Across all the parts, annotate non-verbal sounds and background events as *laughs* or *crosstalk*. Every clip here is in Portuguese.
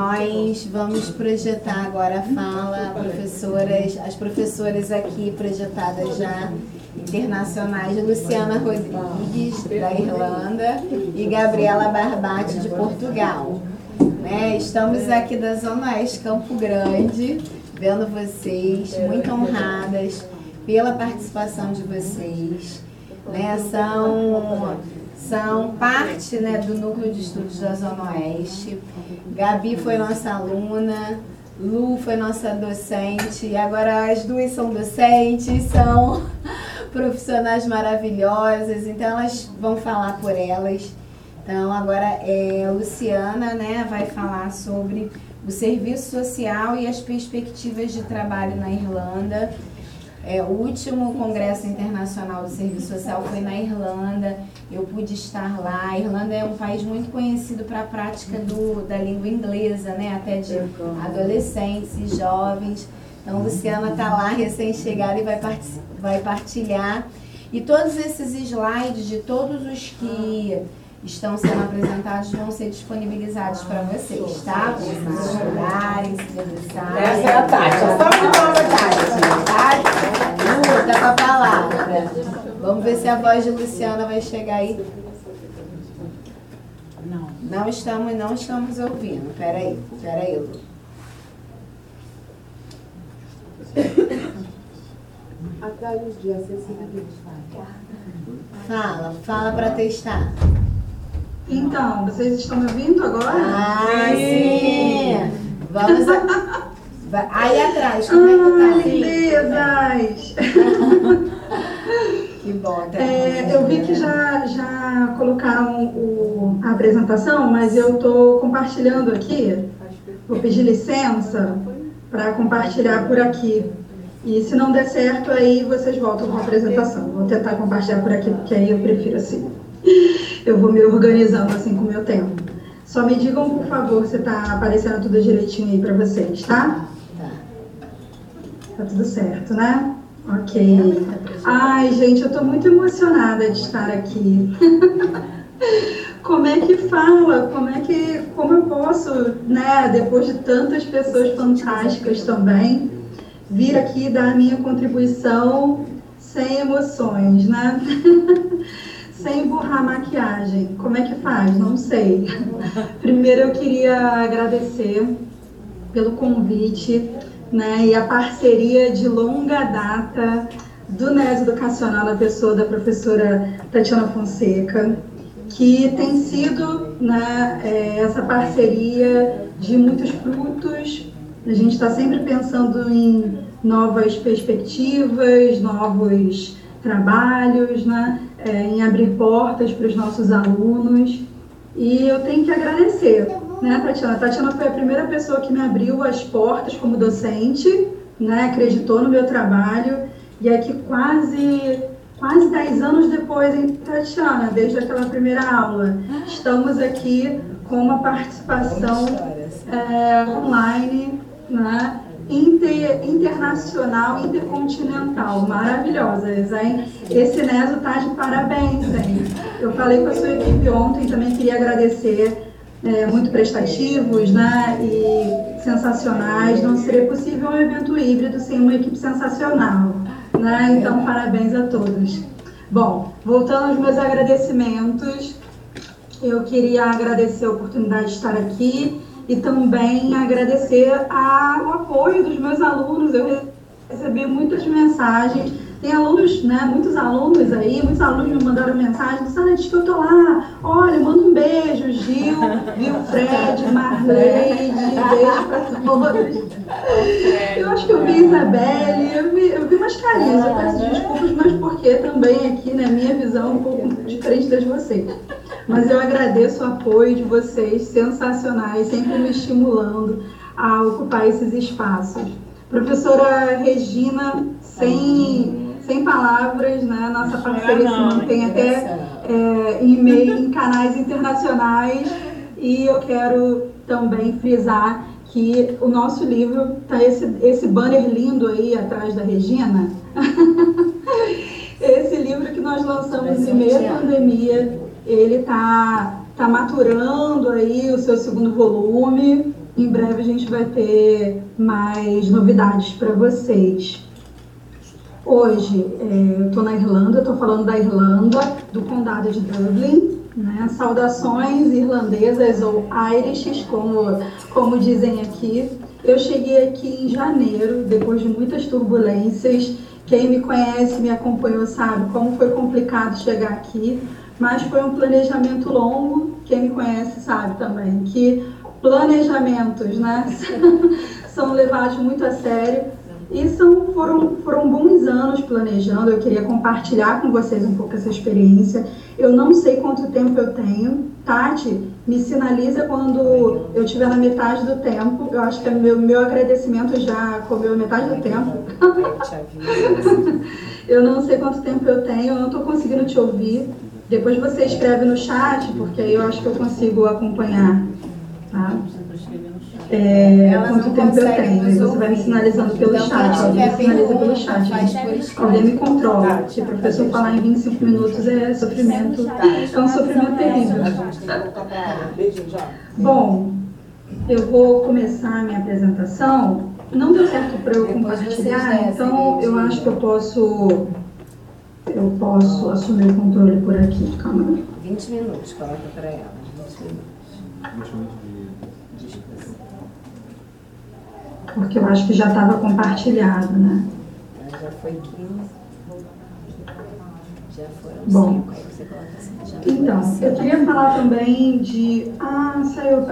Nós vamos projetar agora a fala, professoras, as professoras aqui projetadas já internacionais, Luciana Rodrigues, da Irlanda, e Gabriela Barbati, de Portugal. Né? Estamos aqui da Zona Oeste Campo Grande, vendo vocês, muito honradas pela participação de vocês. Né? São são parte né, do núcleo de estudos da Zona Oeste. Gabi foi nossa aluna, Lu foi nossa docente, e agora as duas são docentes, são *laughs* profissionais maravilhosas, então elas vão falar por elas. Então agora é, a Luciana né, vai falar sobre o serviço social e as perspectivas de trabalho na Irlanda. É, o último Congresso Internacional do Serviço Social foi na Irlanda. Eu pude estar lá. A Irlanda é um país muito conhecido para a prática do, da língua inglesa, né? até de adolescentes e jovens. Então, Luciana está lá, recém-chegada, e vai, vai partilhar. E todos esses slides de todos os que estão sendo apresentados vão ser disponibilizados para vocês, tá? Para vocês estudarem, se debruçarem. Essa é a Tati. Só uma Tati. Luta com a palavra. Vamos ver se a voz de Luciana vai chegar aí. Não. Não estamos, não estamos ouvindo. Peraí, peraí, Lu. Atrás de acessibilidade. Fala, fala para testar. Então, vocês estão me ouvindo agora? Ah, sim! Vamos a... *laughs* Aí atrás, como é que tá? lindezas! *laughs* É, eu vi que já, já colocaram o, a apresentação, mas eu estou compartilhando aqui. Vou pedir licença para compartilhar por aqui. E se não der certo, aí vocês voltam com a apresentação. Vou tentar compartilhar por aqui, porque aí eu prefiro assim *laughs* eu vou me organizando assim com o meu tempo. Só me digam, por favor, se tá aparecendo tudo direitinho aí para vocês, tá? Tá. Tá tudo certo, né? Ok. Ai, gente, eu tô muito emocionada de estar aqui. *laughs* como é que fala? Como é que, como eu posso, né, depois de tantas pessoas fantásticas também, vir aqui dar a minha contribuição sem emoções, né? *laughs* sem borrar maquiagem. Como é que faz? Não sei. *laughs* Primeiro eu queria agradecer pelo convite né, e a parceria de longa data do NES Educacional na pessoa da professora Tatiana Fonseca, que tem sido né, é, essa parceria de muitos frutos. A gente está sempre pensando em novas perspectivas, novos trabalhos, né? é, em abrir portas para os nossos alunos. E eu tenho que agradecer, né, Tatiana? A Tatiana foi a primeira pessoa que me abriu as portas como docente, né, acreditou no meu trabalho. E aqui quase quase 10 anos depois, Tatiana, desde aquela primeira aula, estamos aqui com uma participação é, online, né? inter, internacional, intercontinental, maravilhosas, hein? Esse Neso tá de parabéns, hein? Eu falei com a sua equipe ontem, também queria agradecer, é, muito prestativos, né? E sensacionais. Não seria possível um evento híbrido sem uma equipe sensacional, né? Então, parabéns a todos. Bom, voltando aos meus agradecimentos, eu queria agradecer a oportunidade de estar aqui e também agradecer a, o apoio dos meus alunos. Eu recebi muitas mensagens. Tem alunos, né, muitos alunos aí, muitos alunos me mandaram mensagem, Sara, diz que eu tô lá, olha, manda um beijo, Gil, viu, Fred, Marleide, beijo pra todos. Eu acho que eu vi Isabelle, eu vi, eu vi umas carinhas, eu peço desculpas, mas porque também aqui, né, minha visão é um pouco diferente das de vocês. Mas eu agradeço o apoio de vocês, sensacionais, sempre me estimulando a ocupar esses espaços. Professora Regina, sem, sem palavras, né? Nossa parceria se mantém até é, em meio em canais internacionais e eu quero também frisar que o nosso livro tá esse, esse banner lindo aí atrás da Regina. *laughs* esse livro que nós lançamos em meio à pandemia ele está tá maturando aí o seu segundo volume. em breve a gente vai ter mais novidades para vocês. Hoje é, eu estou na Irlanda, estou falando da Irlanda, do condado de Dublin. Né? Saudações irlandesas ou Irishes, como, como dizem aqui. Eu cheguei aqui em janeiro, depois de muitas turbulências. Quem me conhece, me acompanhou, sabe como foi complicado chegar aqui, mas foi um planejamento longo. Quem me conhece sabe também que planejamentos né, *laughs* são levados muito a sério. E foram, foram bons anos planejando. Eu queria compartilhar com vocês um pouco essa experiência. Eu não sei quanto tempo eu tenho. Tati, me sinaliza quando eu estiver na metade do tempo. Eu acho que é meu, meu agradecimento já comeu metade do tempo. *laughs* eu não sei quanto tempo eu tenho, eu não estou conseguindo te ouvir. Depois você escreve no chat, porque aí eu acho que eu consigo acompanhar. Tá? É, quanto tempo eu tenho? Aí você vai me sinalizando pelo então, chat. Alguém me sinaliza pelo chat. Alguém me controla. Se o professor falar em 25 minutos é sofrimento. É um sofrimento terrível. *laughs* Bom, eu vou começar a minha apresentação. Não deu certo para eu compartilhar, então eu acho que eu posso eu posso assumir o controle por aqui. Calma aí. 20 minutos, coloca para ela. 20 minutos. 20 minutos de discussão. Porque eu acho que já estava compartilhado, né? Já foi 15. Já foram Bom, 5. Aí você coloca assim. então, eu queria falar também de. Ah, saiu.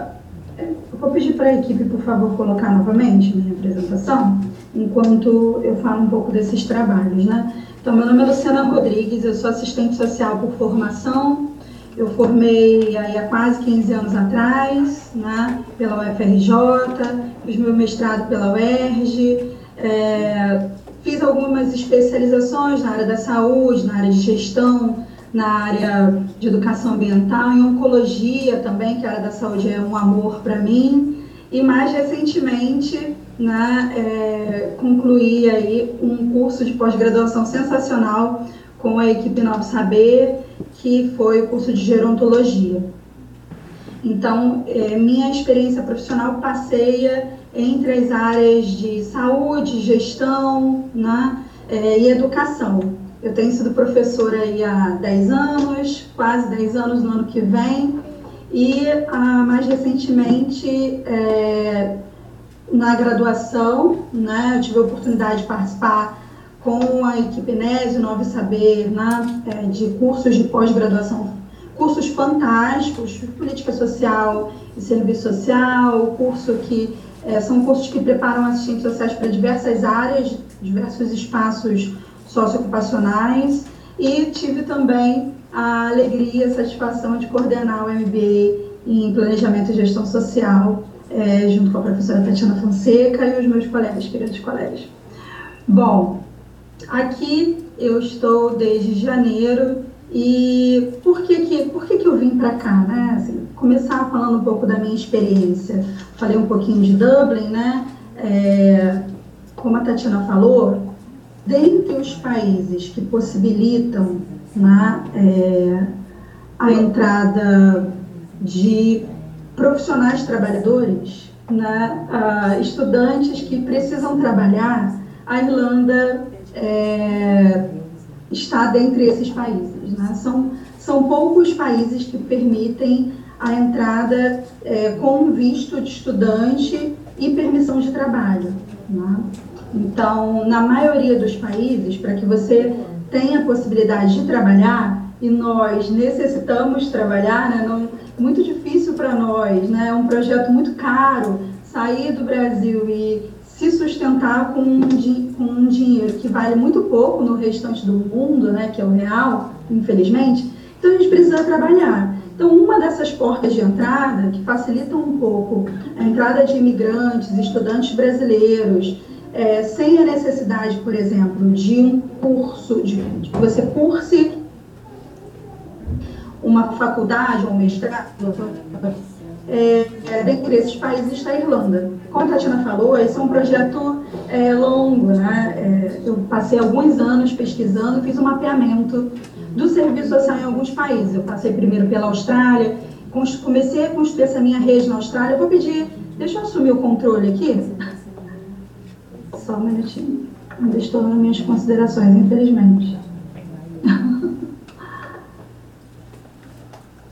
Eu vou pedir para a equipe, por favor, colocar novamente minha apresentação, enquanto eu falo um pouco desses trabalhos, né? Então, meu nome é Luciana Rodrigues, eu sou assistente social por formação. Eu formei aí há quase 15 anos atrás, né, pela UFRJ, fiz meu mestrado pela UERJ, é, fiz algumas especializações na área da saúde, na área de gestão, na área de educação ambiental, em oncologia também, que a área da saúde é um amor para mim. E mais recentemente, né, é, concluí aí um curso de pós-graduação sensacional com a equipe Novo Saber, que foi o curso de gerontologia. Então, é, minha experiência profissional passeia entre as áreas de saúde, gestão né, é, e educação. Eu tenho sido professora aí há 10 anos, quase 10 anos no ano que vem, e ah, mais recentemente é, na graduação, né, eu tive a oportunidade de participar com a equipe Nésio Novo Saber, né, é, de cursos de pós-graduação, cursos fantásticos, política social e serviço social, curso que é, são cursos que preparam assistentes sociais para diversas áreas, diversos espaços socioocupacionais e tive também a alegria e satisfação de coordenar o MBA em Planejamento e Gestão Social, é, junto com a professora Tatiana Fonseca e os meus colegas, queridos colegas. Bom, aqui eu estou desde janeiro e por que que, por que, que eu vim para cá, né? Assim, começar falando um pouco da minha experiência. Falei um pouquinho de Dublin, né? É, como a Tatiana falou, dentre os países que possibilitam né, é, a entrada de profissionais trabalhadores, né, uh, estudantes que precisam trabalhar, a Irlanda é, está dentre esses países. Né? São, são poucos países que permitem a entrada é, com visto de estudante e permissão de trabalho. Né? Então, na maioria dos países, para que você tenha a possibilidade de trabalhar, e nós necessitamos trabalhar, né? Não, muito difícil para nós, né? É um projeto muito caro sair do Brasil e se sustentar com um, com um dinheiro que vale muito pouco no restante do mundo, né? Que é o real, infelizmente. Então a gente precisa trabalhar. Então, uma dessas portas de entrada que facilitam um pouco a entrada de imigrantes, estudantes brasileiros, é, sem a necessidade, por exemplo, de um curso, de, de você curse uma faculdade ou um mestrado, é, é, dentre esses países está a Irlanda. Como a Tatiana falou, esse é um projeto é, longo, né? É, eu passei alguns anos pesquisando, fiz um mapeamento do serviço social em alguns países. Eu passei primeiro pela Austrália, comecei a construir essa minha rede na Austrália. Eu vou pedir Deixa eu assumir o controle aqui. Só um minutinho. Ainda estou nas minhas considerações, infelizmente. *laughs*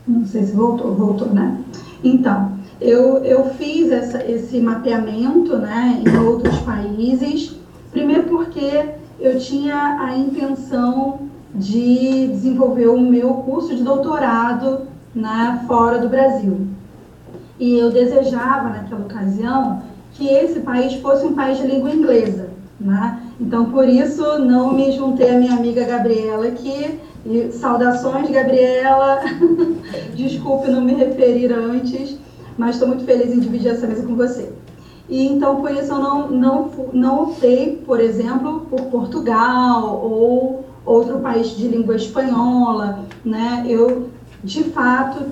Não sei se voltou, voltou, né? Então, eu, eu fiz essa, esse mapeamento né, em outros países, primeiro porque eu tinha a intenção de desenvolver o meu curso de doutorado né, fora do Brasil. E eu desejava, naquela ocasião, que esse país fosse um país de língua inglesa. Né? Então, por isso, não me juntei à minha amiga Gabriela aqui. E saudações, Gabriela. *laughs* Desculpe não me referir antes mas estou muito feliz em dividir essa mesa com você. E então, por isso, eu não, não, não optei, por exemplo, por Portugal ou outro país de língua espanhola, né? Eu, de fato,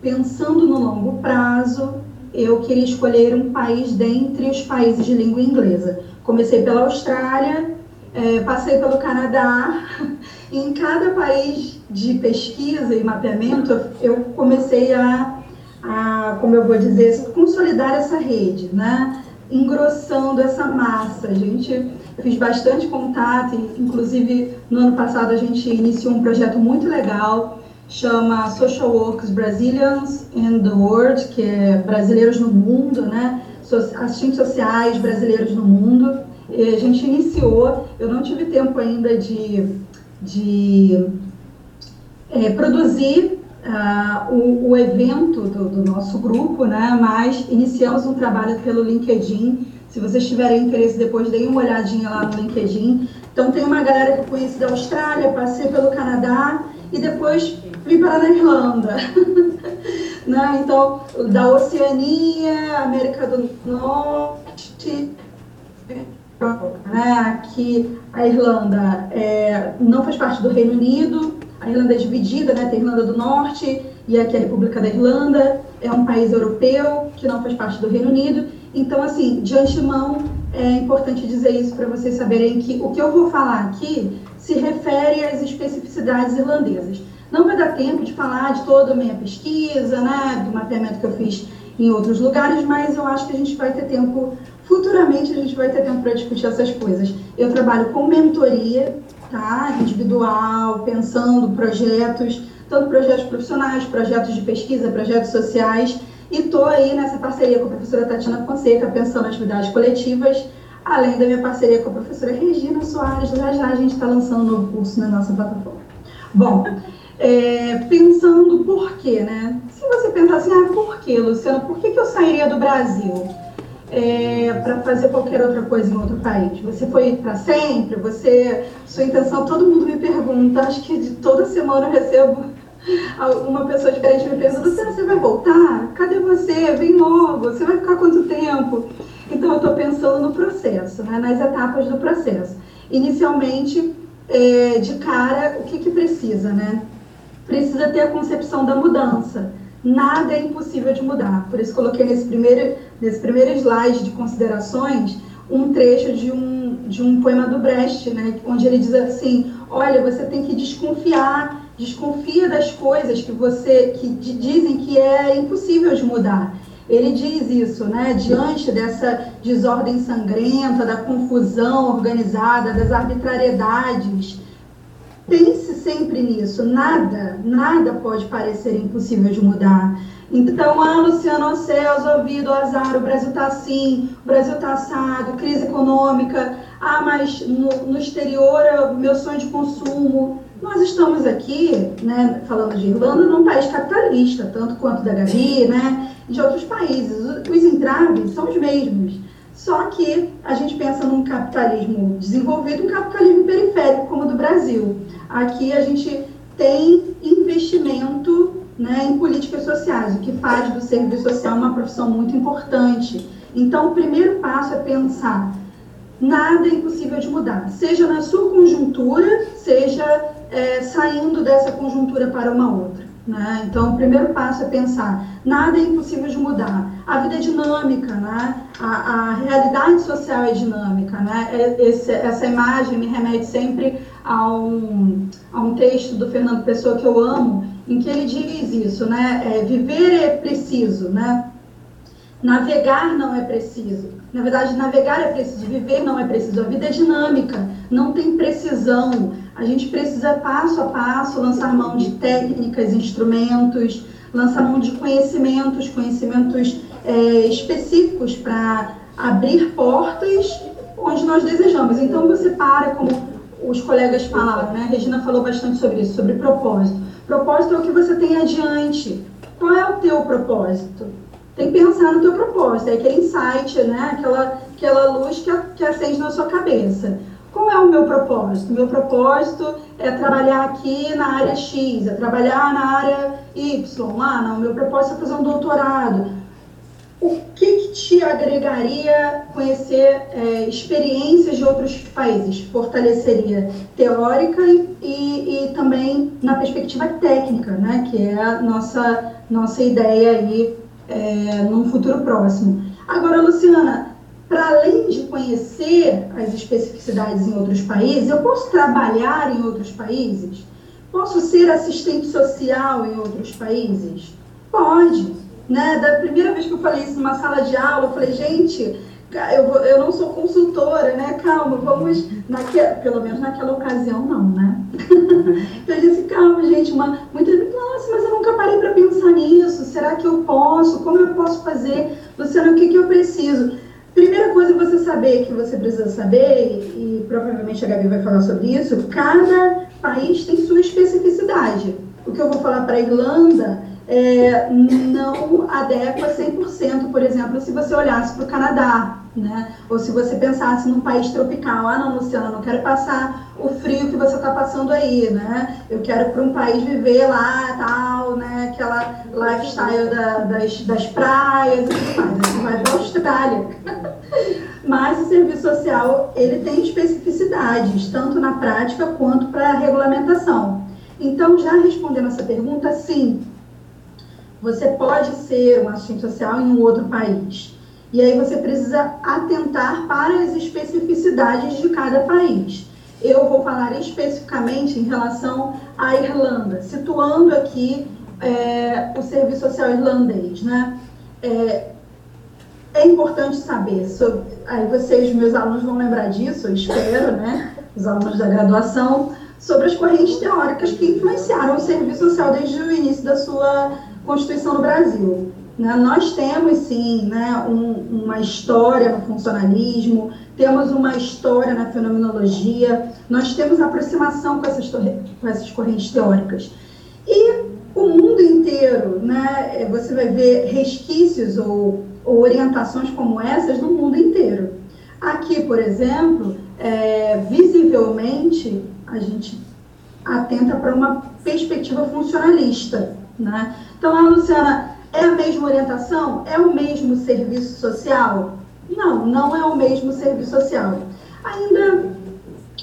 pensando no longo prazo, eu queria escolher um país dentre os países de língua inglesa. Comecei pela Austrália, é, passei pelo Canadá, *laughs* em cada país de pesquisa e mapeamento, eu comecei a a, como eu vou dizer, consolidar essa rede, né? engrossando essa massa. A gente fiz bastante contato, inclusive no ano passado a gente iniciou um projeto muito legal, chama Social Works Brazilians in the World, que é brasileiros no mundo, né? assistentes sociais brasileiros no mundo. E a gente iniciou, eu não tive tempo ainda de, de é, produzir uh, o, o, evento do, do, nosso grupo, né? Mas iniciamos um trabalho pelo LinkedIn. Se vocês tiverem interesse, depois deem uma olhadinha lá no LinkedIn. Então tem uma galera que eu da Austrália, passei pelo Canadá e depois vim para a Irlanda. *laughs* né? Então, da Oceania, América do Norte, né? aqui a Irlanda é, não faz parte do Reino Unido, a Irlanda é dividida, né? Tem a Irlanda do Norte e aqui a República da Irlanda. É um país europeu que não faz parte do Reino Unido. Então, assim, de antemão, é importante dizer isso para vocês saberem que o que eu vou falar aqui se refere às especificidades irlandesas. Não vai dar tempo de falar de toda a minha pesquisa, né, do mapeamento que eu fiz em outros lugares, mas eu acho que a gente vai ter tempo, futuramente a gente vai ter tempo para discutir essas coisas. Eu trabalho com mentoria, tá? individual, pensando projetos, tanto projetos profissionais, projetos de pesquisa, projetos sociais, e estou aí nessa parceria com a professora Tatiana Fonseca, pensando atividades coletivas, além da minha parceria com a professora Regina Soares, já já a gente está lançando um novo curso na nossa plataforma. Bom, é, pensando por quê, né? Se você pensar assim, ah, por quê, Luciana? Por que, que eu sairia do Brasil? É, para fazer qualquer outra coisa em outro país? Você foi para sempre? Você, sua intenção? Todo mundo me pergunta. Acho que de toda semana eu recebo uma pessoa diferente me pergunta: Luciana, você vai voltar? Cadê você? Vem logo. Você vai ficar quanto tempo? Então eu estou pensando no processo, né, nas etapas do processo. Inicialmente, é, de cara, o que, que precisa, né? Precisa ter a concepção da mudança nada é impossível de mudar. Por isso coloquei nesse primeiro, nesse primeiro slide de considerações um trecho de um, de um poema do Brecht, né, onde ele diz assim, olha, você tem que desconfiar, desconfia das coisas que você que dizem que é impossível de mudar. Ele diz isso, né, diante dessa desordem sangrenta, da confusão organizada, das arbitrariedades, Pense sempre nisso. Nada, nada pode parecer impossível de mudar. Então, ah, Luciano, céus, ouvido, azar, o Brasil está assim, o Brasil está assado, crise econômica, ah, mas no, no exterior é o meu sonho de consumo. Nós estamos aqui, né, falando de Irlanda, num país capitalista, tanto quanto da Gavi, né, e de outros países. Os entraves são os mesmos. Só que a gente pensa num capitalismo desenvolvido, um capitalismo periférico, como o do Brasil. Aqui a gente tem investimento né, em políticas sociais, o que faz do serviço social uma profissão muito importante. Então, o primeiro passo é pensar: nada é impossível de mudar, seja na sua conjuntura, seja é, saindo dessa conjuntura para uma outra. Né? Então, o primeiro passo é pensar: nada é impossível de mudar. A vida é dinâmica, né? a, a realidade social é dinâmica. Né? É, esse, essa imagem me remete sempre a um, a um texto do Fernando Pessoa que eu amo, em que ele diz isso: né? É, viver é preciso, né? Navegar não é preciso. Na verdade, navegar é preciso, viver não é preciso. A vida é dinâmica, não tem precisão. A gente precisa, passo a passo, lançar mão de técnicas, instrumentos, lançar mão de conhecimentos, conhecimentos é, específicos para abrir portas onde nós desejamos. Então, você para, como os colegas falaram, né? A Regina falou bastante sobre isso, sobre propósito. Propósito é o que você tem adiante. Qual é o teu propósito? Tem que pensar no teu propósito, é aquele insight, né? aquela, aquela luz que, que acende na sua cabeça. Qual é o meu propósito? Meu propósito é trabalhar aqui na área X, é trabalhar na área Y. Ah, não, meu propósito é fazer um doutorado. O que, que te agregaria conhecer é, experiências de outros países? Fortaleceria teórica e, e, e, também na perspectiva técnica, né? que é a nossa, nossa ideia aí é, num futuro próximo. Agora, Luciana, para além de conhecer as especificidades em outros países, eu posso trabalhar em outros países? Posso ser assistente social em outros países? Pode. Né? Da primeira vez que eu falei isso numa sala de aula, eu falei, gente, eu, vou, eu não sou consultora, né? Calma, vamos. Naque, pelo menos naquela ocasião, não, né? *laughs* eu disse, calma, gente. Uma, muitas nossa, mas eu nunca parei para pensar nisso. Será que eu posso? Como eu posso fazer? Luciana, o que, que eu preciso? Primeira coisa é você saber que você precisa saber, e provavelmente a Gabi vai falar sobre isso, cada país tem sua especificidade. O que eu vou falar para a Irlanda é, não adequa 100%, por exemplo, se você olhasse para o Canadá, né? Ou se você pensasse num país tropical, ah não, Luciana, não quero passar o frio que você está passando aí, né? Eu quero para um país viver lá, tal, né? Aquela lifestyle da, das, das praias. Você vai para a Austrália. *laughs* Mas o serviço social, ele tem especificidades, tanto na prática quanto para a regulamentação. Então, já respondendo essa pergunta, sim, você pode ser um assistente social em um outro país. E aí você precisa atentar para as especificidades de cada país. Eu vou falar especificamente em relação à Irlanda, situando aqui é, o serviço social irlandês, né? É, é importante saber, sobre, aí vocês, meus alunos, vão lembrar disso, eu espero, né? Os alunos da graduação, sobre as correntes teóricas que influenciaram o serviço social desde o início da sua Constituição no Brasil. Né? Nós temos, sim, né, um, uma história no funcionalismo, temos uma história na fenomenologia, nós temos aproximação com essas, com essas correntes teóricas. E o mundo inteiro, né, você vai ver resquícios ou, ou orientações como essas no mundo inteiro. Aqui, por exemplo, é, visivelmente, a gente atenta para uma perspectiva funcionalista. Né? Então, a Luciana, é a mesma orientação? É o mesmo serviço social? Não, não é o mesmo serviço social. Ainda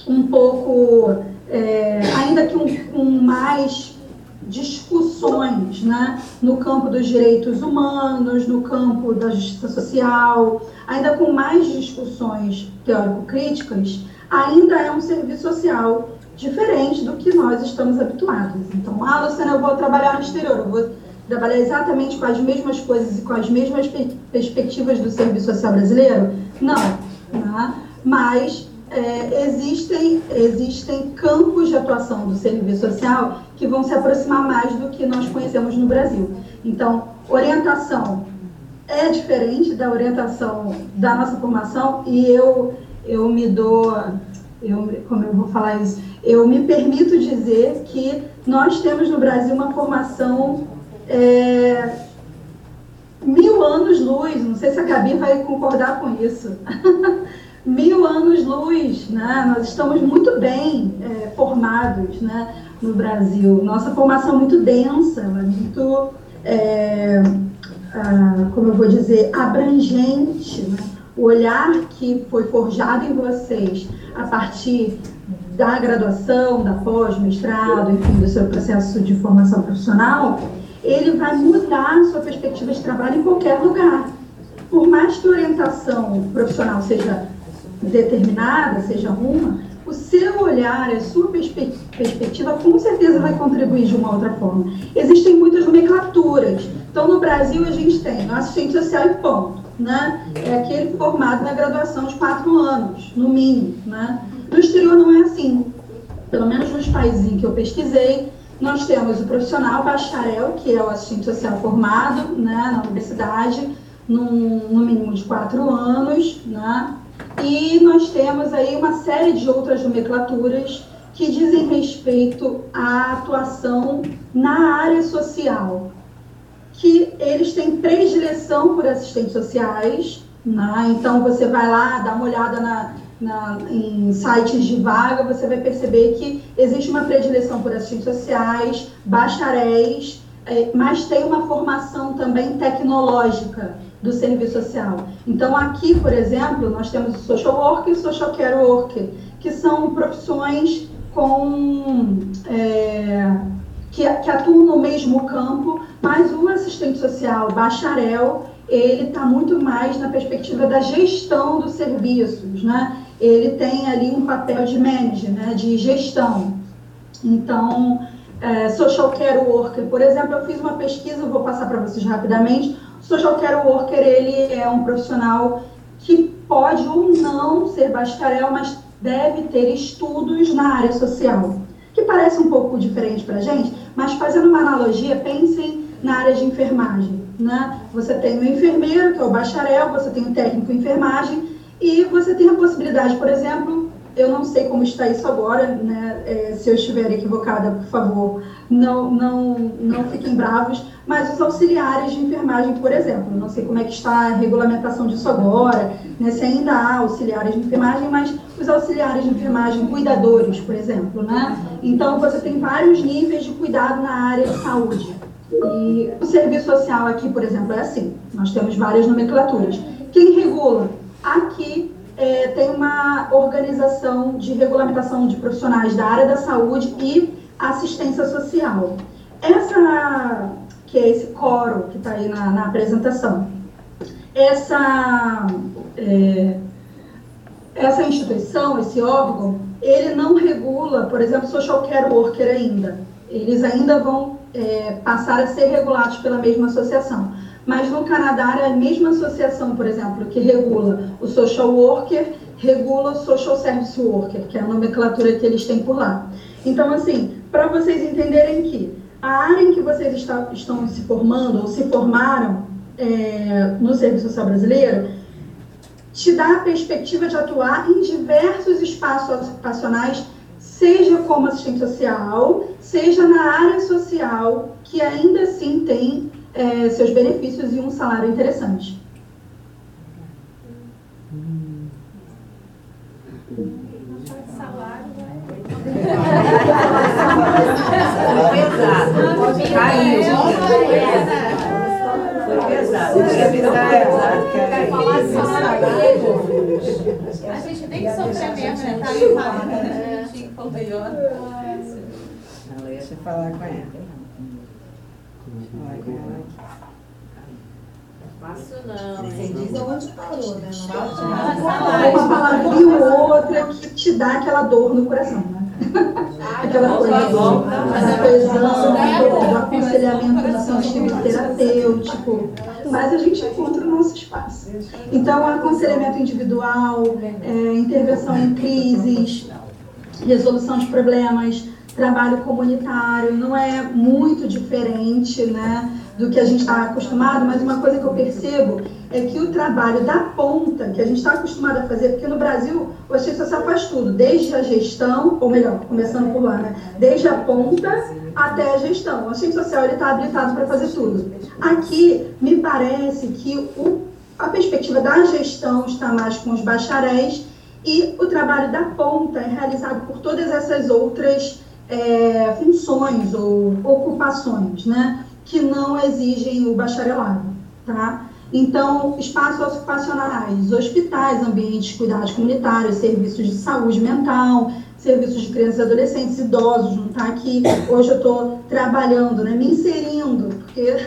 um pouco, é, ainda que um, com mais discussões né, no campo dos direitos humanos, no campo da justiça social, ainda com mais discussões teórico-críticas, ainda é um serviço social diferente do que nós estamos habituados. Então, ah, Luciana, eu vou trabalhar no exterior, eu vou trabalhar exatamente com as mesmas coisas e com as mesmas per perspectivas do serviço social brasileiro? Não, né? mas é, existem, existem campos de atuação do serviço social que vão se aproximar mais do que nós conhecemos no Brasil. Então, orientação é diferente da orientação da nossa formação e eu, eu me dou, eu, como eu vou falar isso, eu me permito dizer que nós temos no Brasil uma formação é, mil anos luz, não sei se a Gabi vai concordar com isso. *laughs* mil anos luz, né? Nós estamos muito bem é, formados, né, no Brasil. Nossa formação é muito densa, é muito, é, como eu vou dizer, abrangente. Né? O olhar que foi forjado em vocês a partir da graduação, da pós-mestrado, enfim, do seu processo de formação profissional, ele vai mudar sua perspectiva de trabalho em qualquer lugar. Por mais que a orientação profissional seja determinada, seja uma, o seu olhar, a sua perspe perspectiva, com certeza vai contribuir de uma outra forma. Existem muitas nomenclaturas, Então, no Brasil, a gente tem assistente social e ponto. Né? É aquele formado na graduação de quatro anos, no mínimo. Né? No exterior não é assim. Pelo menos nos países em que eu pesquisei, nós temos o profissional bacharel, que é o assistente social formado né, na universidade, num, no mínimo de quatro anos, né? E nós temos aí uma série de outras nomenclaturas que dizem respeito à atuação na área social, que eles têm predileção por assistentes sociais, né? então você vai lá, dá uma olhada na, na, em sites de vaga, você vai perceber que existe uma predileção por assistentes sociais, bacharéis, é, mas tem uma formação também tecnológica do serviço social. Então, aqui, por exemplo, nós temos o social worker e o social care worker, que são profissões com é, que, que, atuam no mesmo campo, mas o assistente social bacharel ele está muito mais na perspectiva da gestão dos serviços, né? Ele tem ali um papel de manager, né? De gestão. Então, é, social care worker, por exemplo, eu fiz uma pesquisa, vou passar para vocês rapidamente. Social care worker ele é um profissional que pode ou não ser bacharel, mas deve ter estudos na área social, que parece um pouco diferente para a gente, mas fazendo uma analogia, pensem na área de enfermagem. Né? Você tem o enfermeiro, que é o bacharel, você tem o técnico em enfermagem, e você tem a possibilidade, por exemplo, eu não sei como está isso agora, né? É, se eu estiver equivocada, por favor, não, não, não fiquem bravos, mas os auxiliares de enfermagem, por exemplo, não sei como é que está a regulamentação disso agora, né? se ainda há auxiliares de enfermagem, mas os auxiliares de enfermagem, cuidadores, por exemplo, né? Então, você tem vários níveis de cuidado na área de saúde. E o serviço social aqui, por exemplo, é assim, nós temos várias nomenclaturas. Quem regula? Aqui é, tem uma organização de regulamentação de profissionais da área da saúde e assistência social. Essa, que é esse coro que está aí na, na, apresentação, essa, é, essa instituição, esse órgão, ele não regula, por exemplo, social care worker ainda. Eles ainda vão é, passar a ser regulados pela mesma associação. Mas no Canadá, é a mesma associação, por exemplo, que regula o social worker, regula o social service worker, que é a nomenclatura que eles têm por lá. Então, assim, para vocês entenderem que a área em que vocês está, estão se formando ou se formaram é, no Serviço Social Brasileiro te dá a perspectiva de atuar em diversos espaços ocupacionais, seja como assistente social, seja na área social, que ainda assim tem é, seus benefícios e um salário interessante. Caiu. Foi pesado. A gente tem que sofrer mesmo, né? Tá me falando, né? A gente acompanhou. Ela ia falar com ela. Fácil não. Você diz aonde parou, né? Uma palavra e outra que te dá aquela dor no coração, né? Aquela coisa, essa coesão, o aconselhamento sentido terapêutico. Mas a gente encontra o nosso espaço. Então, aconselhamento individual, é, intervenção em crises, resolução de problemas, trabalho comunitário, não é muito diferente, né? do que a gente está acostumado, mas uma coisa que eu percebo é que o trabalho da ponta, que a gente está acostumado a fazer, porque no Brasil o assistente social faz tudo, desde a gestão, ou melhor, começando por lá, né? Desde a ponta até a gestão. O assistente social está habilitado para fazer tudo. Aqui, me parece que o, a perspectiva da gestão está mais com os bacharéis e o trabalho da ponta é realizado por todas essas outras é, funções ou ocupações, né? que não exigem o bacharelado, tá? Então, espaços ocupacionais, hospitais, ambientes de cuidados comunitários, serviços de saúde mental, serviços de crianças e adolescentes, idosos, não está aqui. Hoje eu estou trabalhando, né, me inserindo, porque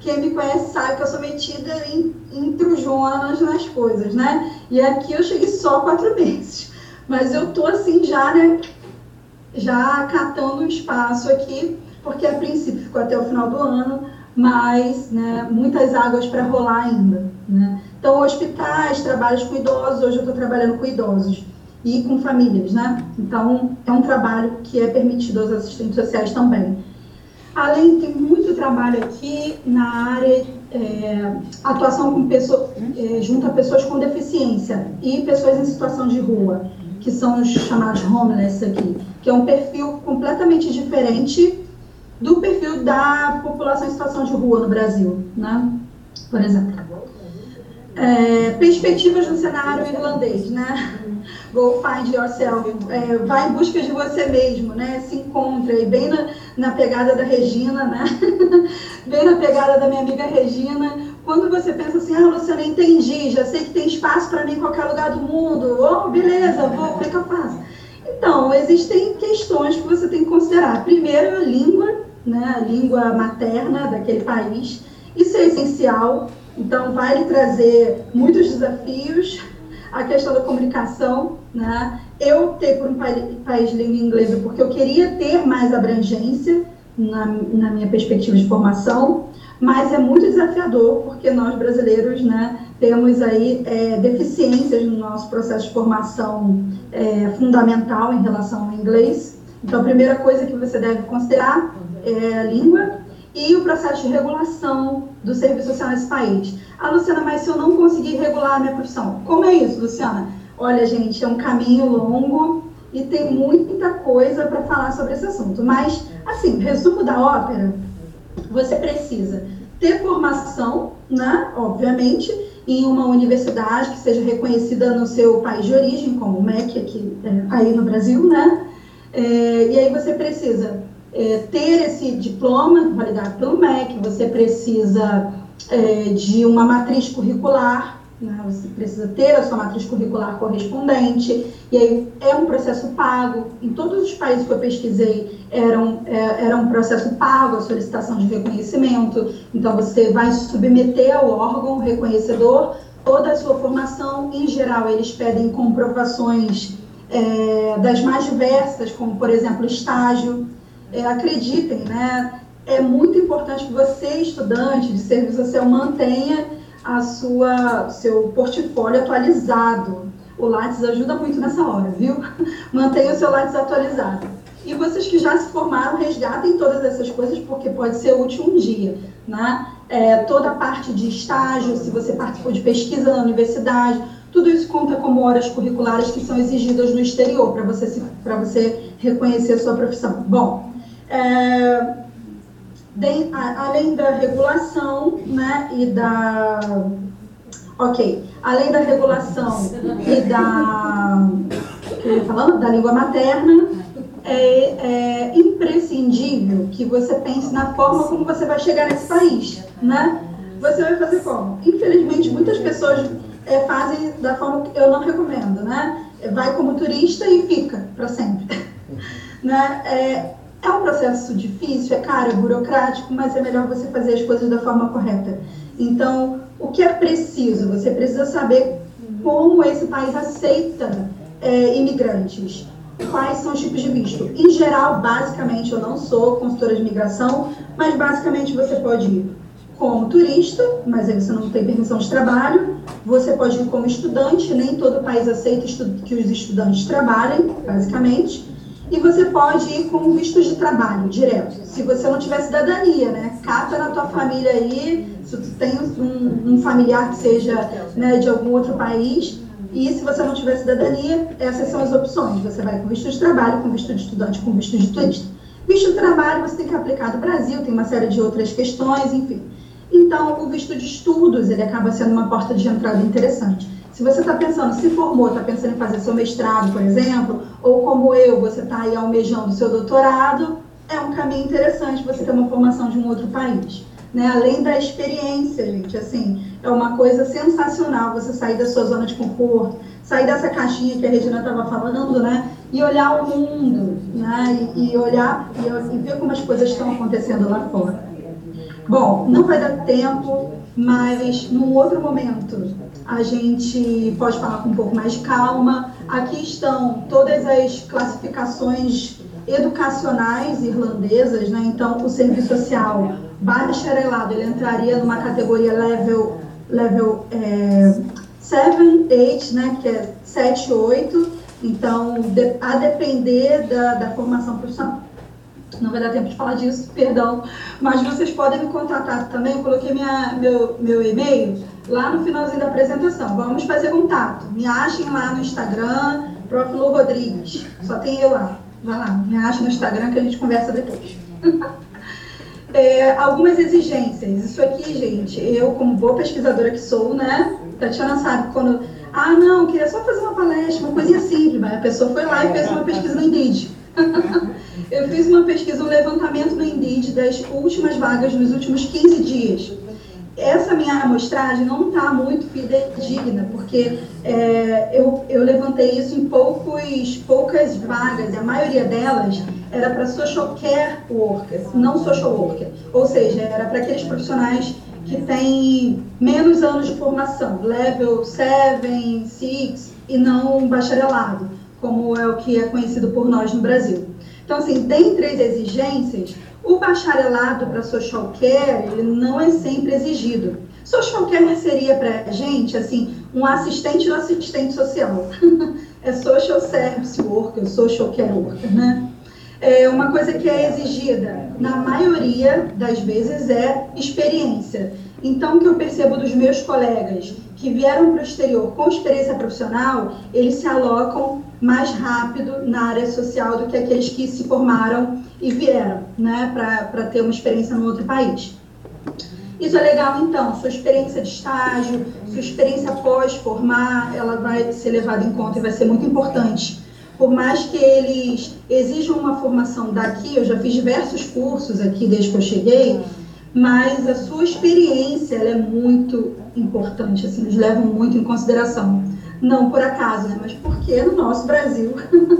quem me conhece sabe que eu sou metida em intrujonas nas coisas, né? E aqui eu cheguei só quatro meses. Mas eu tô assim já, né, já catando espaço aqui porque a princípio ficou até o final do ano, mas né, muitas águas para rolar ainda. Né? Então, hospitais, trabalhos com idosos, hoje eu estou trabalhando com idosos e com famílias, né? Então, é um trabalho que é permitido aos assistentes sociais também. Além, tem muito trabalho aqui na área é, atuação com pessoa, é, junto a pessoas com deficiência e pessoas em situação de rua, que são os chamados homeless aqui, que é um perfil completamente diferente do perfil da população em situação de rua no Brasil, né? Por exemplo. É, perspectivas no cenário irlandês, né? Go find yourself, é, vai em busca de você mesmo, né? Se encontra e bem na, na pegada da Regina, né? *laughs* bem na pegada da minha amiga Regina. Quando você pensa assim, ah, Luciana, entendi, já sei que tem espaço para mim em qualquer lugar do mundo. Oh, beleza, vou, como é que eu faço? Então, existem questões que você tem que considerar. Primeiro, a língua, né? A língua materna daquele país. Isso é essencial. Então, vai lhe trazer muitos desafios a questão da comunicação, né? Eu optei por um país de língua inglesa porque eu queria ter mais abrangência na, na minha perspectiva de formação, mas é muito desafiador porque nós brasileiros, né, temos aí é, deficiências no nosso processo de formação é, fundamental em relação ao inglês. Então, a primeira coisa que você deve considerar é a língua e o processo de regulação do serviço social nesse país. Ah, Luciana, mas se eu não conseguir regular a minha profissão, como é isso, Luciana? Olha, gente, é um caminho longo e tem muita coisa para falar sobre esse assunto. Mas, assim, resumo da ópera, você precisa ter formação, né, obviamente, em uma universidade que seja reconhecida no seu país de origem, como o MEC aqui, é, aí no Brasil, né? É, e aí você precisa é, ter esse diploma validado pelo MEC, você precisa é, de uma matriz curricular, né? você precisa ter a sua matriz curricular correspondente, e aí é um processo pago. Em todos os países que eu pesquisei, era um, é, era um processo pago a solicitação de reconhecimento, então você vai submeter ao órgão reconhecedor toda a sua formação, em geral eles pedem comprovações é, das mais diversas, como por exemplo estágio, é, acreditem, né? É muito importante que você, estudante de serviço social, mantenha a sua seu portfólio atualizado. O Lattes ajuda muito nessa hora, viu? *laughs* Mantenha o seu Lattes atualizado. E vocês que já se formaram, resgatem todas essas coisas, porque pode ser útil um dia. Né? É, toda a parte de estágio, se você participou de pesquisa na universidade, tudo isso conta como horas curriculares que são exigidas no exterior, para você, você reconhecer a sua profissão. Bom, é, de, a, além da regulação, né, e da, ok, além da regulação e da, falando, da língua materna, é, é, imprescindível que você pense na forma como você vai chegar nesse país, né? Você vai fazer como? Infelizmente, muitas pessoas é, fazem da forma que eu não recomendo, né? Vai como turista e fica para sempre, *laughs* né? É, é um processo difícil, é caro, é burocrático, mas é melhor você fazer as coisas da forma correta. Então, o que é preciso? Você precisa saber como esse país aceita é, imigrantes. Quais são os tipos de visto? Em geral, basicamente, eu não sou consultora de migração, mas basicamente você pode ir como turista, mas aí você não tem permissão de trabalho. Você pode ir como estudante, nem todo país aceita que os estudantes trabalhem, basicamente. E você pode ir com visto de trabalho direto, se você não tiver cidadania, né? Cata na tua família aí, se tu tem um, um familiar que seja né, de algum outro país, e se você não tiver cidadania, essas são as opções. Você vai com visto de trabalho, com visto de estudante, com visto de turista. Visto de trabalho você tem que aplicar no Brasil, tem uma série de outras questões, enfim. Então, o visto de estudos, ele acaba sendo uma porta de entrada interessante. Se você está pensando, se formou, está pensando em fazer seu mestrado, por exemplo, ou como eu, você está aí almejando seu doutorado, é um caminho interessante você ter uma formação de um outro país. Né? Além da experiência, gente, assim, é uma coisa sensacional você sair da sua zona de conforto, sair dessa caixinha que a Regina estava falando, né? E olhar o mundo, né? E, e olhar e, e ver como as coisas estão acontecendo lá fora. Bom, não vai dar tempo, mas num outro momento a gente pode falar com um pouco mais de calma. Aqui estão todas as classificações educacionais irlandesas, né? Então, o serviço social bacharelado, ele entraria numa categoria level, level é, 7, 8, né, que é 7, 8, então, de, a depender da, da formação profissional. Não vai dar tempo de falar disso, perdão, mas vocês podem me contatar também, eu coloquei minha, meu, meu e-mail lá no finalzinho da apresentação. Vamos fazer contato. Me achem lá no Instagram, Prof. Lu Rodrigues. Só tem eu lá. Vai lá, me acha no Instagram que a gente conversa depois. *laughs* é, algumas exigências. Isso aqui, gente, eu, como boa pesquisadora que sou, né? Tatiana sabe, quando. Ah, não, queria só fazer uma palestra, uma coisinha simples, mas a pessoa foi lá e fez uma pesquisa no Indeed. *laughs* eu fiz uma pesquisa, um levantamento no Indeed das últimas vagas nos últimos 15 dias essa minha amostragem não está muito fidedigna, porque é, eu, eu levantei isso em poucos, poucas vagas, e a maioria delas era para social care workers, não social worker. Ou seja, era para aqueles profissionais que têm menos anos de formação, level 7, 6 e não bacharelado, como é o que é conhecido por nós no Brasil. Então, assim, dentre as exigências, o bacharelado para social care, ele não é sempre exigido. Social care seria para a gente, assim, um assistente do assistente social. *laughs* é social service worker, social care worker, né? É uma coisa que é exigida, na maioria das vezes, é experiência. Então, o que eu percebo dos meus colegas que vieram para o exterior com experiência profissional, eles se alocam mais rápido na área social do que aqueles que se formaram e vieram, né, para ter uma experiência no outro país. Isso é legal, então, sua experiência de estágio, sua experiência pós-formar, ela vai ser levada em conta e vai ser muito importante. Por mais que eles exijam uma formação daqui, eu já fiz diversos cursos aqui desde que eu cheguei, mas a sua experiência é muito importante, assim, eles levam muito em consideração. Não por acaso, né, mas porque no nosso Brasil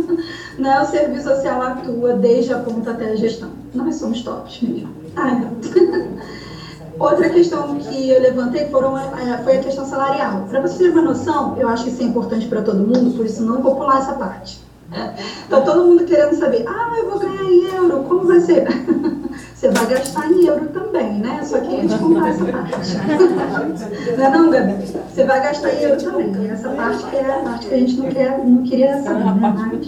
*laughs* né, o serviço social atua desde a ponta até a gestão. Nós somos tops mesmo. Ai, *laughs* Outra questão que eu levantei foram, é, foi a questão salarial. Para você ter uma noção, eu acho que isso é importante para todo mundo, por isso não vou pular essa parte. *laughs* Então, todo mundo querendo saber, ah, eu vou ganhar em euro, como vai ser? Você vai gastar em euro também, né? Só queria te contar essa parte. *laughs* não é não, Gabi? Você vai gastar em euro também. Essa parte que é a parte que a gente não, quer, não queria saber, né?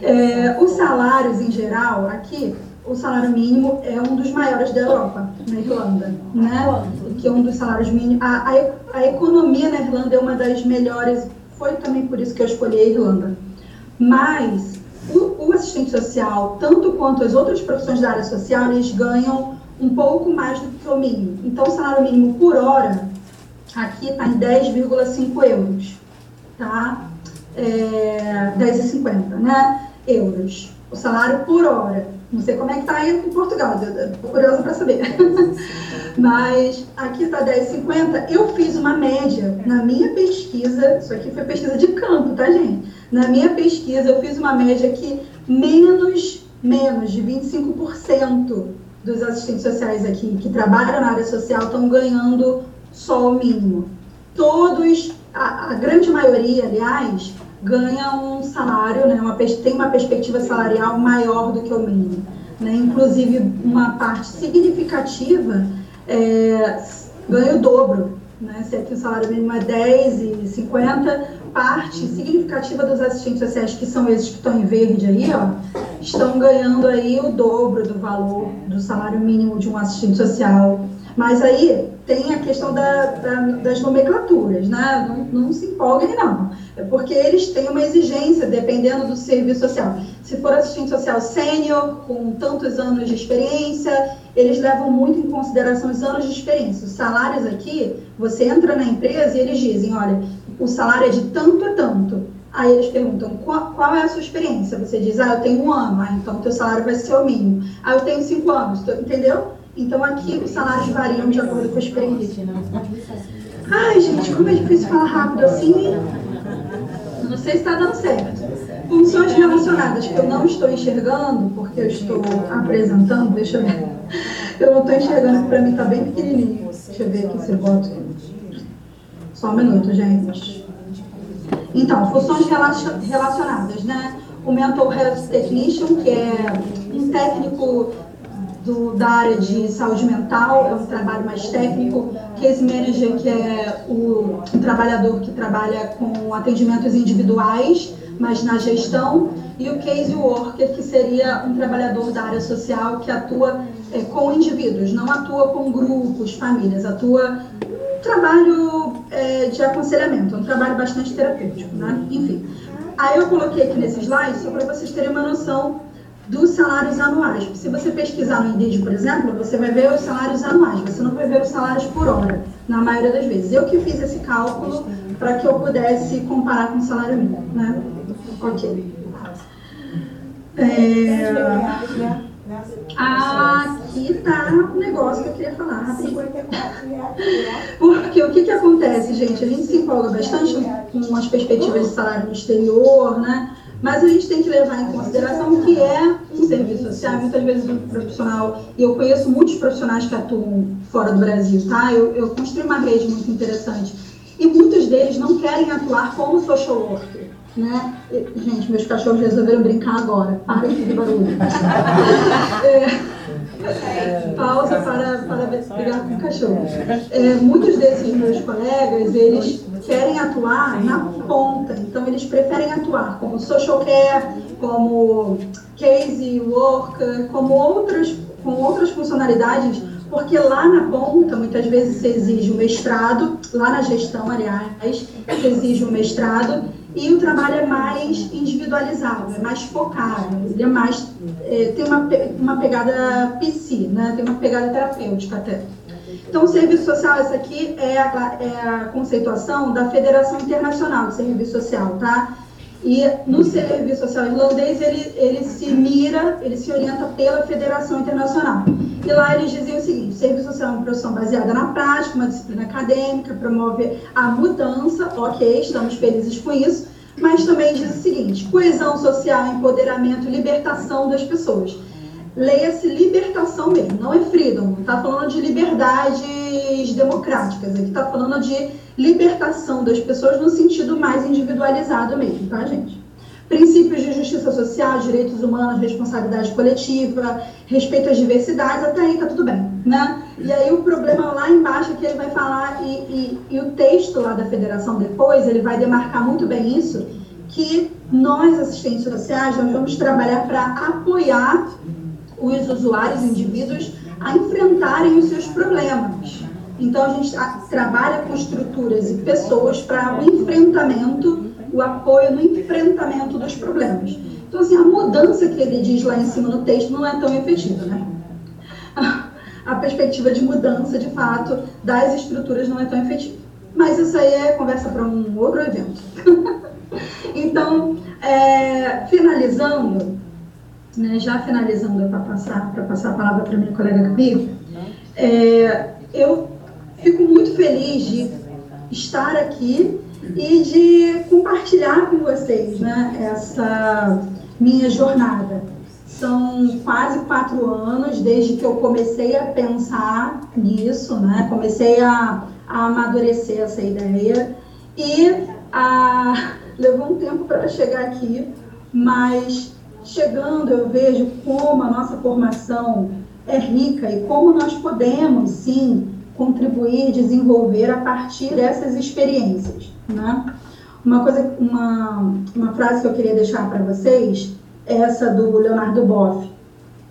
É, os salários, em geral, aqui, o salário mínimo é um dos maiores da Europa, na Irlanda, né? Que é um dos salários mínimos. A, a, a economia na Irlanda é uma das melhores, foi também por isso que eu escolhi a Irlanda. Mas o, o, assistente social, tanto quanto as outras profissões da área social, eles ganham um pouco mais do que o mínimo. Então, o salário mínimo por hora aqui está em 10,5 euros, tá? É, 10,50, né? Euros. O salário por hora. Não sei como é que está aí em Portugal, estou curiosa para saber. *laughs* Mas aqui está 10,50. Eu fiz uma média na minha pesquisa, isso aqui foi pesquisa de campo, tá, gente? Na minha pesquisa, eu fiz uma média que menos, menos de 25% dos assistentes sociais aqui que trabalham na área social estão ganhando só o mínimo. Todos, a, a grande maioria, aliás, ganha um salário, né, uma, tem uma perspectiva salarial maior do que o mínimo. Né? Inclusive, uma parte significativa é, ganha o dobro. Né? Se aqui o salário mínimo é 10 e 50, parte significativa dos assistentes sociais, que são esses que estão em verde aí, ó, estão ganhando aí o dobro do valor do salário mínimo de um assistente social. Mas aí tem a questão da, da, das nomenclaturas, né? Não, não se empolguem, não. É porque eles têm uma exigência, dependendo do serviço social. Se for assistente social sênior, com tantos anos de experiência, eles levam muito em consideração os anos de experiência. Os salários aqui, você entra na empresa e eles dizem, olha, o salário é de tanto a tanto. Aí eles perguntam, qual, qual, é a sua experiência? Você diz, ah, eu tenho um ano, ah, então teu salário vai ser o mínimo. Ah, eu tenho cinco anos, entendeu? Então aqui os salários variam de acordo com a experiência. Ai, gente, como é difícil falar rápido assim. Não sei se está dando certo. Funções relacionadas que eu não estou enxergando, porque eu estou apresentando, deixa eu ver. Eu não estou enxergando, para mim está bem pequenininho. Deixa eu ver aqui se eu boto. Só um minuto, gente. Então, funções relacionadas, né? O Mental Health Technician, que é um técnico do, da área de saúde mental, é um trabalho mais técnico. Case manager, que é o, um trabalhador que trabalha com atendimentos individuais, mas na gestão. E o case worker, que seria um trabalhador da área social que atua é, com indivíduos, não atua com grupos, famílias, atua trabalho é, de aconselhamento, é um trabalho bastante terapêutico, né? Enfim. Aí eu coloquei aqui nesse slide só para vocês terem uma noção dos salários anuais. Se você pesquisar no Indeed, por exemplo, você vai ver os salários anuais, você não vai ver os salários por hora, na maioria das vezes. Eu que fiz esse cálculo para que eu pudesse comparar com o salário mínimo, né? Ok. É... Aqui está o negócio que eu queria falar. Porque o que, que acontece, gente? A gente se empolga bastante com as perspectivas de salário no exterior, né? Mas a gente tem que levar em consideração que é um serviço social, muitas vezes um profissional, e eu conheço muitos profissionais que atuam fora do Brasil, tá? Eu, eu construí uma rede muito interessante. E muitos deles não querem atuar como social worker, né? E, gente, meus cachorros resolveram brincar agora. Para de barulho. *laughs* é, pausa para, para brigar com cachorros. É, muitos desses meus colegas, eles querem atuar na ponta, então eles preferem atuar como social care, como case worker, como outras, com outras funcionalidades, porque lá na ponta, muitas vezes se exige um mestrado, lá na gestão, aliás, se exige um mestrado, e o trabalho é mais individualizado, é mais focado, ele é mais, é, tem uma, uma pegada PC, né? tem uma pegada terapêutica até. Então, o serviço social, essa aqui é a, é a conceituação da Federação Internacional de Serviço Social, tá? E no serviço social irlandês, ele, ele se mira, ele se orienta pela Federação Internacional. E lá eles dizem o seguinte: o serviço social é uma profissão baseada na prática, uma disciplina acadêmica, promove a mudança, ok, estamos felizes com isso, mas também diz o seguinte: coesão social, empoderamento, libertação das pessoas leia-se libertação mesmo, não é freedom, está falando de democráticas, aqui está falando de libertação das pessoas no sentido mais individualizado mesmo, tá, gente? Princípios de justiça social, direitos humanos, responsabilidade coletiva, respeito às diversidades, até aí tá tudo bem, né? E aí o problema lá embaixo é que ele vai falar, e, e, e o texto lá da federação depois, ele vai demarcar muito bem isso, que nós, assistentes sociais, nós vamos trabalhar para apoiar os usuários, indivíduos, a enfrentarem os seus problemas. Então, a gente trabalha com estruturas e pessoas para o enfrentamento, o apoio no enfrentamento dos problemas. Então, assim, a mudança que ele diz lá em cima no texto não é tão efetiva, né? *laughs* A perspectiva de mudança, de fato, das estruturas não é tão efetiva. Mas isso aí é conversa para um outro evento. *laughs* então, é, finalizando, né, já finalizando para passar, passar a palavra para minha colega Gabi, é, eu fico muito feliz de estar aqui e de compartilhar com vocês né, essa minha jornada. São quase quatro anos desde que eu comecei a pensar nisso, né? comecei a, a amadurecer essa ideia e a, levou um tempo para chegar aqui, mas chegando, eu vejo como a nossa formação é rica e como nós podemos, sim, contribuir, desenvolver a partir dessas experiências. Né? Uma coisa, uma, uma frase que eu queria deixar para vocês é essa do Leonardo Boff,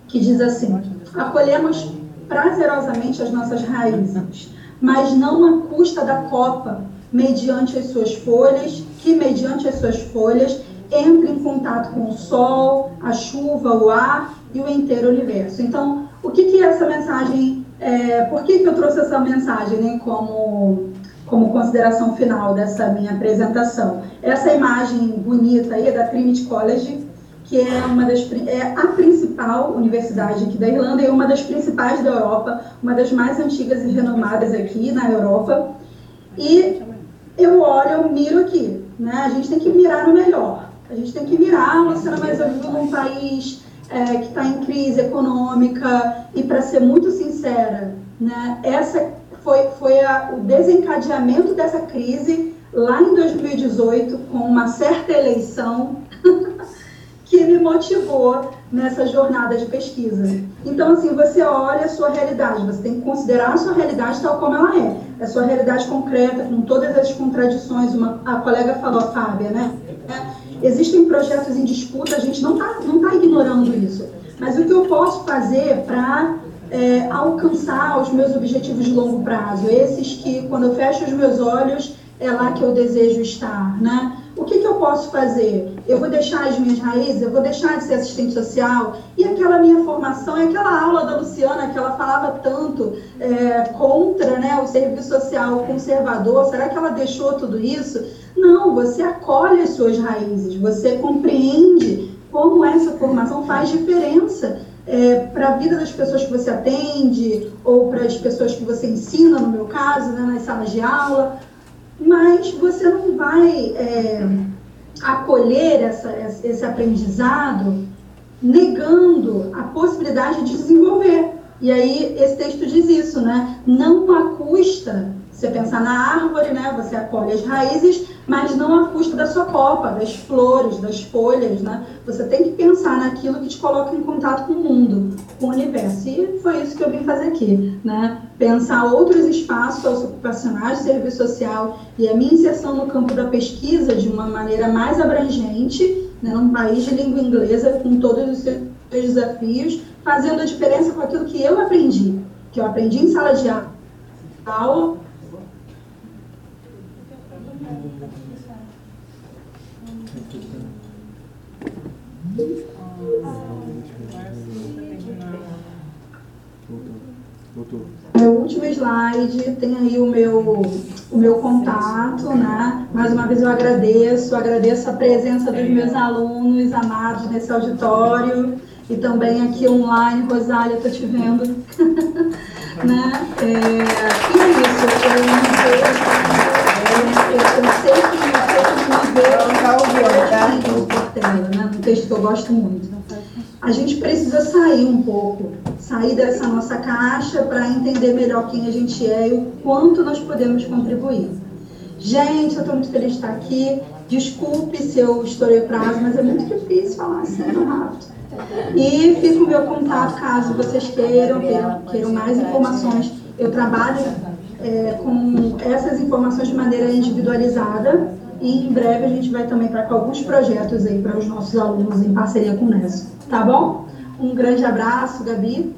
que diz assim: acolhemos prazerosamente as nossas raízes, mas não à custa da copa, mediante as suas folhas, que mediante as suas folhas entra em contato com o sol, a chuva, o ar e o inteiro universo. Então, o que, que é essa mensagem, é, por que, que eu trouxe essa mensagem né, como, como consideração final dessa minha apresentação? Essa imagem bonita aí é da Trinity College, que é uma das é a principal universidade aqui da Irlanda e uma das principais da Europa, uma das mais antigas e renomadas aqui na Europa. E eu olho, eu miro aqui, né? A gente tem que mirar no melhor. A gente tem que mirar, Luciana, mas eu vivo num país é, que está em crise econômica e, para ser muito sincera, né, essa foi, foi a, o desencadeamento dessa crise lá em 2018, com uma certa eleição *laughs* que me motivou nessa jornada de pesquisa. Então, assim, você olha a sua realidade, você tem que considerar a sua realidade tal como ela é. A sua realidade concreta, com todas as contradições. Uma, a colega falou, a Fábia, né? É, existem projetos em disputa, a gente não está não tá ignorando isso. Mas o que eu posso fazer para é, alcançar os meus objetivos de longo prazo? Esses que, quando eu fecho os meus olhos, é lá que eu desejo estar, né? O que, que, eu posso fazer? Eu vou deixar as minhas raízes, eu vou deixar de ser assistente social? E aquela minha formação, aquela aula da Luciana que ela falava tanto é, contra né, o serviço social conservador, será que ela deixou tudo isso? Não, você acolhe as suas raízes, você compreende como essa formação faz diferença é, para a vida das pessoas que você atende, ou para as pessoas que você ensina, no meu caso, né, nas salas de aula mas você não vai é, acolher essa, esse aprendizado negando a possibilidade de desenvolver. E aí esse texto diz isso, né? Não custa você pensar na árvore, né? Você acolhe as raízes, mas não à custa da sua copa, das flores, das folhas, né? Você tem que pensar naquilo que te coloca em contato com o mundo, com o universo. E foi isso que eu vim fazer aqui, né? Pensar outros espaços ocupacionais serviço social e a minha inserção no campo da pesquisa de uma maneira mais abrangente, né? num país de língua inglesa, com todos os seus desafios, fazendo a diferença com aquilo que eu aprendi, que eu aprendi em sala de aula, Meu último slide tem aí o meu, o meu contato, né? Mais uma vez eu agradeço, agradeço a presença dos meus alunos amados nesse auditório e também aqui online, Rosália, tô te vendo. *laughs* né? É, e é isso, eu eu, eu vocês me veem, tá? né? Um texto que eu gosto muito a gente precisa sair um pouco, sair dessa nossa caixa para entender melhor quem a gente é e o quanto nós podemos contribuir. Gente, eu estou muito feliz de estar aqui. Desculpe se eu estourei prazo, mas é muito difícil falar assim tão rápido. E fica o meu contato caso vocês queiram, queiram, queiram mais informações. Eu trabalho é, com essas informações de maneira individualizada e em breve a gente vai também para alguns projetos aí para os nossos alunos em parceria com o Neso. Tá bom? Um grande abraço, Gabi.